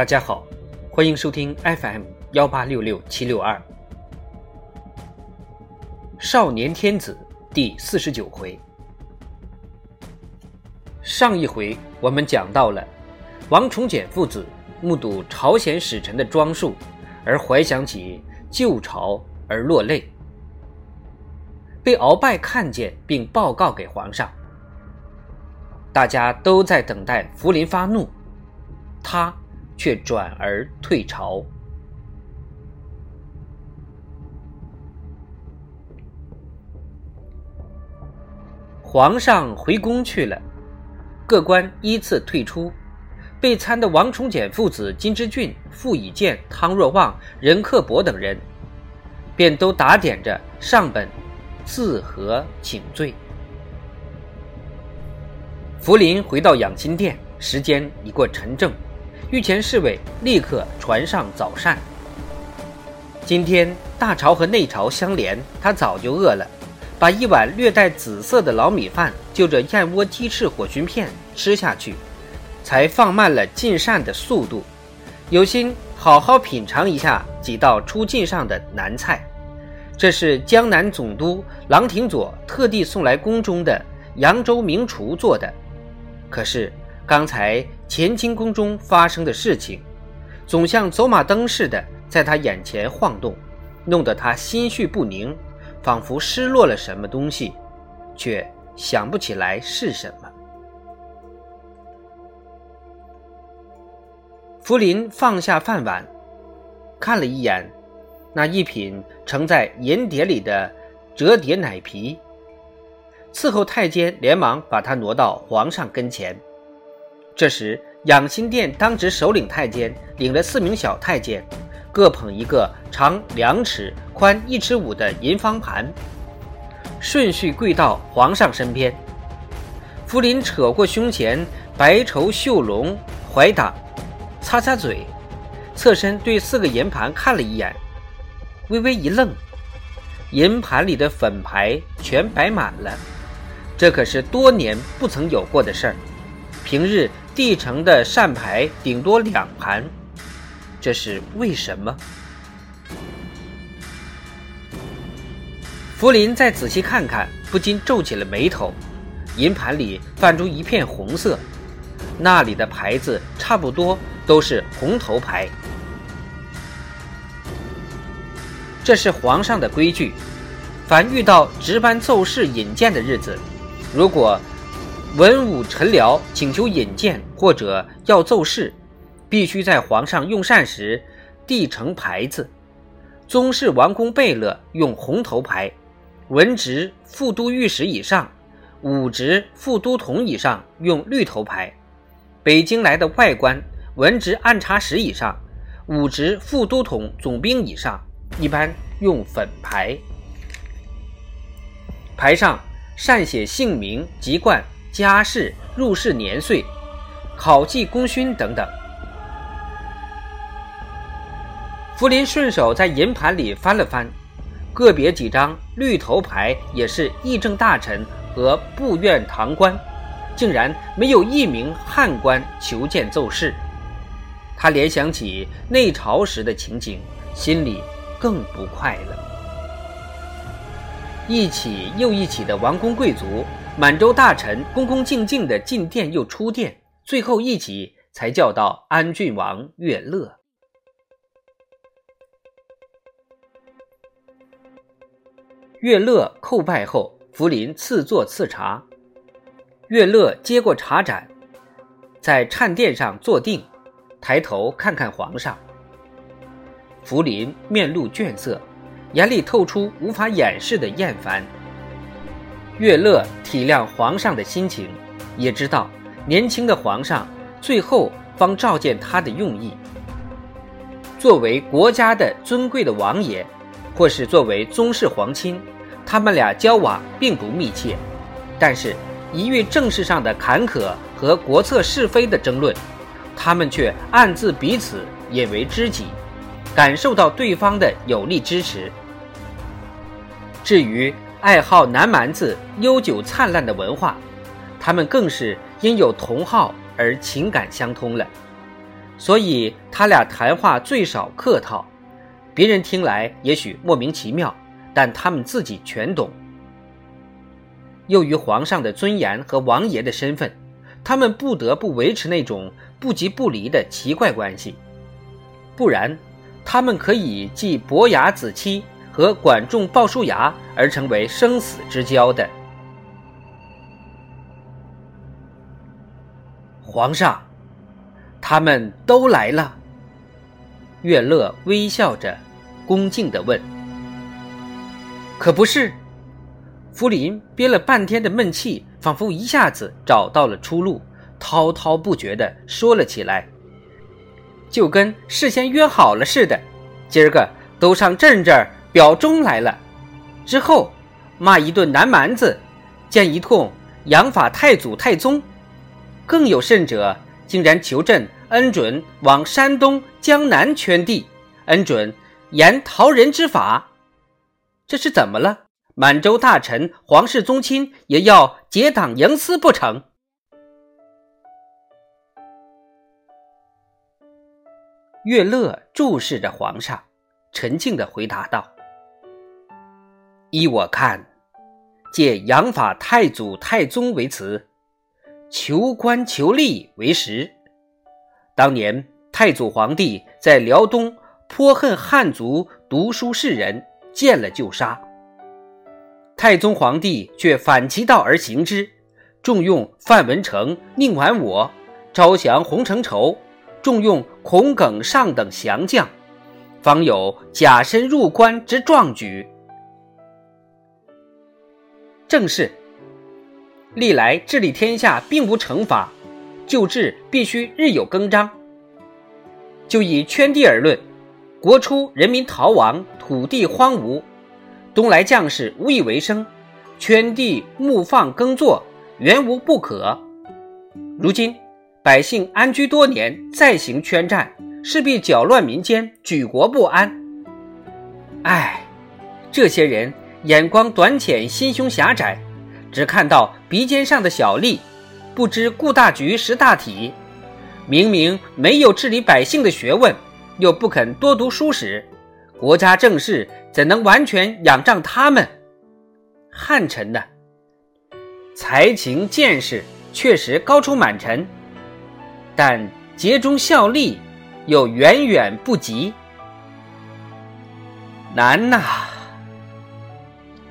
大家好，欢迎收听 FM 幺八六六七六二。少年天子第四十九回。上一回我们讲到了王崇简父子目睹朝鲜使臣的装束，而怀想起旧朝而落泪，被鳌拜看见并报告给皇上。大家都在等待福临发怒，他却转而退朝。皇上回宫去了，各官依次退出，被参的王崇简父子金之俊、傅以建、汤若望、任克伯等人，便都打点着上本自和请罪。福临回到养心殿，时间已过晨正，御前侍卫立刻传上早膳。今天大朝和内朝相连，他早就饿了，把一碗略带紫色的老米饭就着燕窝鸡翅火熏片吃下去，才放慢了进膳的速度，有心好好品尝一下几道出进上的南菜。这是江南总督郎廷佐特地送来宫中的扬州名厨做的。可是刚才乾清宫中发生的事情，总像走马灯似的在他眼前晃动，弄得他心绪不宁，仿佛失落了什么东西，却想不起来是什么。福临放下饭碗，看了一眼那一品盛在银碟里的折叠奶皮。伺候太监连忙把他挪到皇上跟前。这时，养心殿当值首领太监领着四名小太监，各捧一个长两尺、宽一尺五的银方盘，顺序跪到皇上身边。福临扯过胸前白绸绣龙怀挡，擦擦嘴，侧身对四个银盘看了一眼，微微一愣，银盘里的粉牌全摆满了。这可是多年不曾有过的事儿，平日帝城的扇牌顶多两盘，这是为什么？福临再仔细看看，不禁皱起了眉头。银盘里泛出一片红色，那里的牌子差不多都是红头牌。这是皇上的规矩，凡遇到值班奏事引荐的日子。如果文武臣僚请求引荐或者要奏事，必须在皇上用膳时递呈牌子。宗室王公贝勒用红头牌，文职副都御史以上、武职副都统以上用绿头牌。北京来的外官，文职按察使以上、武职副都统总兵以上，一般用粉牌。牌上。善写姓名、籍贯、家世、入仕年岁、考绩功勋等等。福临顺手在银盘里翻了翻，个别几张绿头牌也是议政大臣和部院堂官，竟然没有一名汉官求见奏事。他联想起内朝时的情景，心里更不快了。一起又一起的王公贵族、满洲大臣恭恭敬敬的进殿又出殿，最后一起才叫到安郡王乐乐。乐乐叩拜后，福临赐座赐茶。乐乐接过茶盏，在颤殿上坐定，抬头看看皇上。福临面露倦色。眼里透出无法掩饰的厌烦。乐乐体谅皇上的心情，也知道年轻的皇上最后方照见他的用意。作为国家的尊贵的王爷，或是作为宗室皇亲，他们俩交往并不密切，但是一遇政事上的坎坷和国策是非的争论，他们却暗自彼此引为知己。感受到对方的有力支持。至于爱好南蛮子悠久灿烂的文化，他们更是因有同好而情感相通了。所以他俩谈话最少客套，别人听来也许莫名其妙，但他们自己全懂。由于皇上的尊严和王爷的身份，他们不得不维持那种不即不离的奇怪关系，不然，他们可以继伯牙子期和管仲鲍叔牙而成为生死之交的。皇上。他们都来了。乐乐微笑着，恭敬地问：“可不是？”福林憋了半天的闷气，仿佛一下子找到了出路，滔滔不绝地说了起来，就跟事先约好了似的。今儿个都上朕这儿表忠来了，之后骂一顿南蛮子，见一通养法太祖太宗，更有甚者。竟然求朕恩准往山东、江南圈地，恩准严逃人之法，这是怎么了？满洲大臣、皇室宗亲也要结党营私不成？乐乐注视着皇上，沉静的回答道：“依我看，借养法太祖、太宗为词。”求官求利为实。当年太祖皇帝在辽东颇恨汉族读书士人，见了就杀。太宗皇帝却反其道而行之，重用范文成、宁完我，招降洪承畴，重用孔耿尚等降将，方有假身入关之壮举。正是。历来治理天下并无惩罚，救治必须日有更张。就以圈地而论，国初人民逃亡，土地荒芜，东来将士无以为生，圈地牧放耕作，原无不可。如今百姓安居多年，再行圈占，势必搅乱民间，举国不安。唉，这些人眼光短浅，心胸狭窄。只看到鼻尖上的小利，不知顾大局、识大体。明明没有治理百姓的学问，又不肯多读书史，国家政事怎能完全仰仗他们？汉臣呢，才情见识确实高出满臣，但竭忠效力又远远不及。难呐，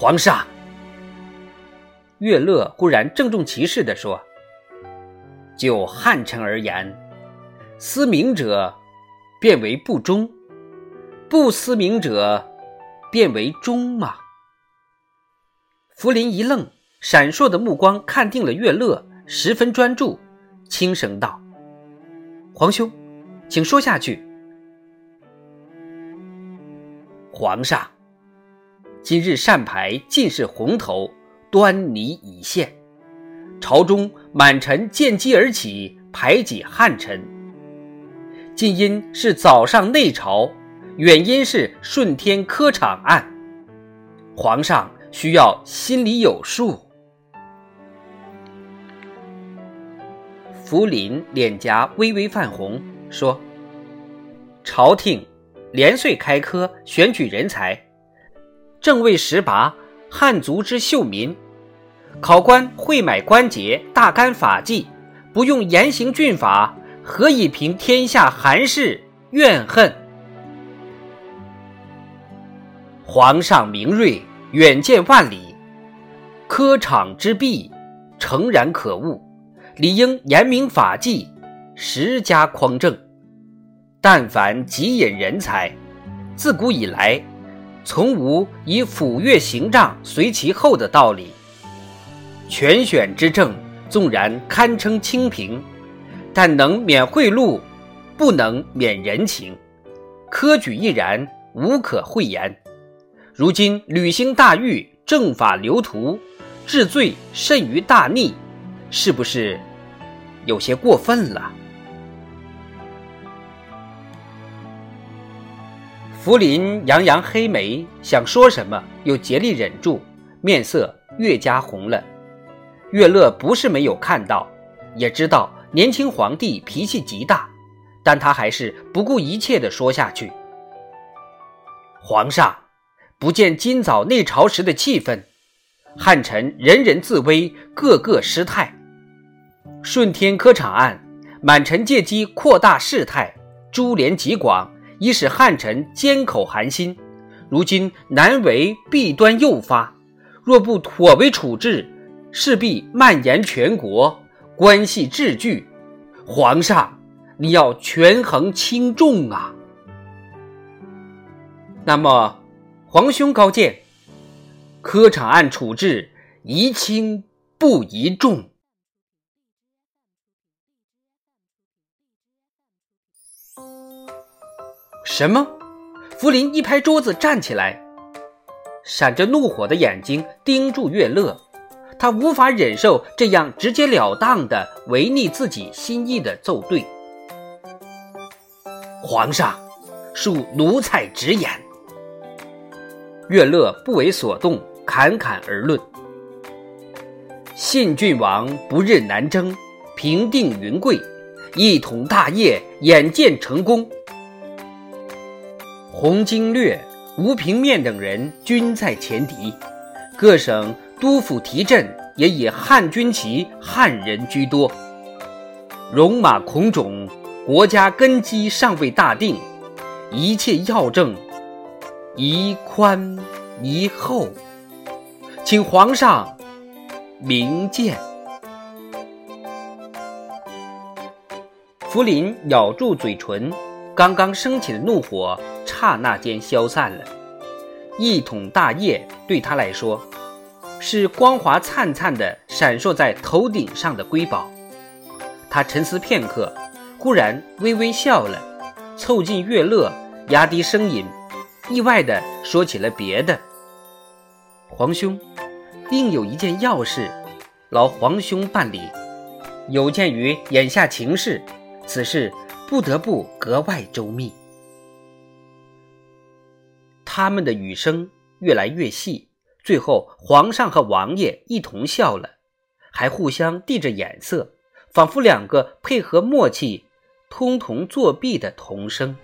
皇上。岳乐忽然郑重其事地说：“就汉臣而言，思明者变为不忠，不思明者变为忠吗？”福临一愣，闪烁的目光看定了岳乐，十分专注，轻声道：“皇兄，请说下去。”皇上，今日善牌尽是红头。端倪已现，朝中满臣见机而起，排挤汉臣。近因是早上内朝，远因是顺天科场案。皇上需要心里有数。福临脸颊微微泛红，说：“朝廷连岁开科，选举人才，正为时拔。”汉族之秀民，考官会买关节，大干法纪，不用严刑峻法，何以平天下寒士怨恨？皇上明锐，远见万里，科场之弊，诚然可恶，理应严明法纪，实加匡正。但凡极引人才，自古以来。从无以抚越行杖随其后的道理。全选之政纵然堪称清平，但能免贿赂，不能免人情。科举亦然，无可讳言。如今履行大狱，政法流图，治罪甚于大逆，是不是有些过分了？福临扬扬黑眉，想说什么，又竭力忍住，面色越加红了。乐乐不是没有看到，也知道年轻皇帝脾气极大，但他还是不顾一切地说下去：“皇上，不见今早内朝时的气氛，汉臣人人自危，个个失态。顺天科场案，满臣借机扩大事态，株连极广，以使汉臣缄口寒心。如今难为弊端诱发，若不妥为处置，势必蔓延全国，关系治剧。皇上。”你要权衡轻重啊！那么，皇兄高见，科场案处置宜轻不宜重。什么？福临一拍桌子站起来，闪着怒火的眼睛盯住乐乐，他无法忍受这样直截了当的违逆自己心意的奏对。皇上，恕奴才直言。月乐不为所动，侃侃而论：信郡王不日南征，平定云贵，一统大业，眼见成功。洪经略、吴平面等人均在前敌，各省督府提镇也以汉军旗、汉人居多，戎马孔种。国家根基尚未大定，一切要政宜宽宜厚，请皇上明鉴。福临咬住嘴唇，刚刚升起的怒火刹那间消散了。一统大业对他来说，是光华灿灿的闪烁在头顶上的瑰宝。他沉思片刻。忽然微微笑了，凑近乐乐，压低声音，意外地说起了别的。皇兄，另有一件要事，劳皇兄办理。有鉴于眼下情势，此事不得不格外周密。他们的语声越来越细，最后皇上和王爷一同笑了，还互相递着眼色，仿佛两个配合默契。通同作弊的童声。